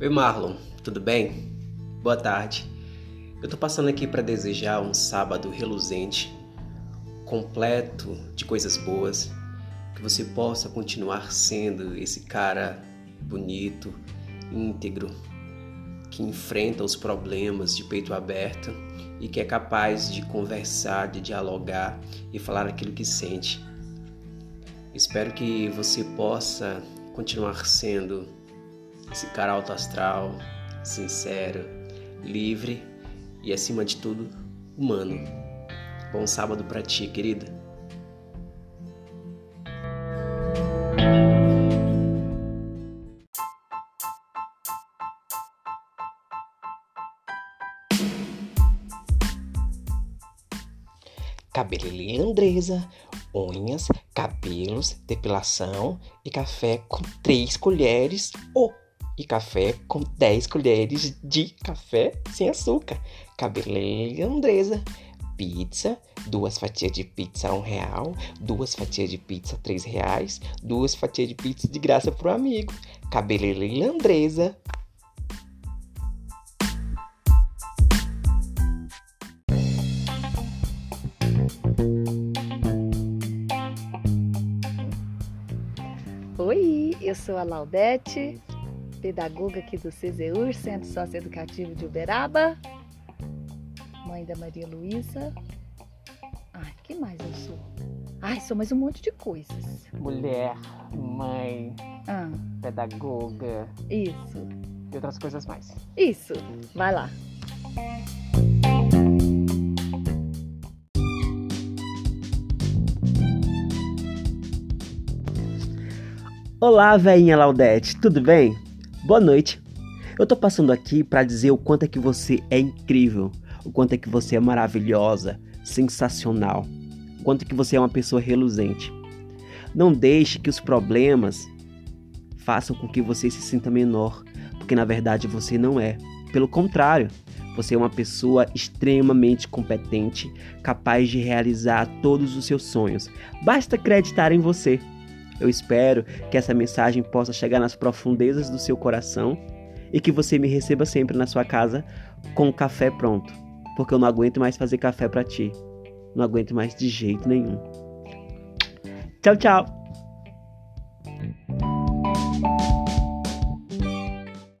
Oi Marlon, tudo bem? Boa tarde. Eu tô passando aqui para desejar um sábado reluzente, completo de coisas boas, que você possa continuar sendo esse cara bonito, íntegro, que enfrenta os problemas de peito aberto e que é capaz de conversar, de dialogar e falar aquilo que sente. Espero que você possa continuar sendo esse cara alto astral, sincero, livre e acima de tudo, humano. Bom sábado para ti, querida. Cabeleireira Andresa, unhas, cabelos, depilação e café com 3 colheres ou e café com 10 colheres de café sem açúcar. Cabeleireira Andresa. Pizza, duas fatias de pizza um real, duas fatias de pizza três reais, duas fatias de pizza de graça pro amigo. Cabeleireira Andresa. Oi, eu sou a Laudete, pedagoga aqui do CZUR, Centro Socioeducativo de Uberaba, mãe da Maria Luísa. Ai, que mais eu sou? Ai, sou mais um monte de coisas. Mulher, mãe, Ah, pedagoga isso, e outras coisas mais. isso. Vai lá. Olá, velhinha Laudete, tudo bem? Boa noite. Eu tô passando aqui para dizer o quanto é que você é incrível, o quanto é que você é maravilhosa, sensacional, o quanto é que você é uma pessoa reluzente. Não deixe que os problemas façam com que você se sinta menor, porque na verdade você não é. Pelo contrário, você é uma pessoa extremamente competente, capaz de realizar todos os seus sonhos. Basta acreditar em você. Eu espero que essa mensagem possa chegar nas profundezas do seu coração e que você me receba sempre na sua casa com café pronto, porque eu não aguento mais fazer café para ti. Não aguento mais de jeito nenhum. Tchau, tchau.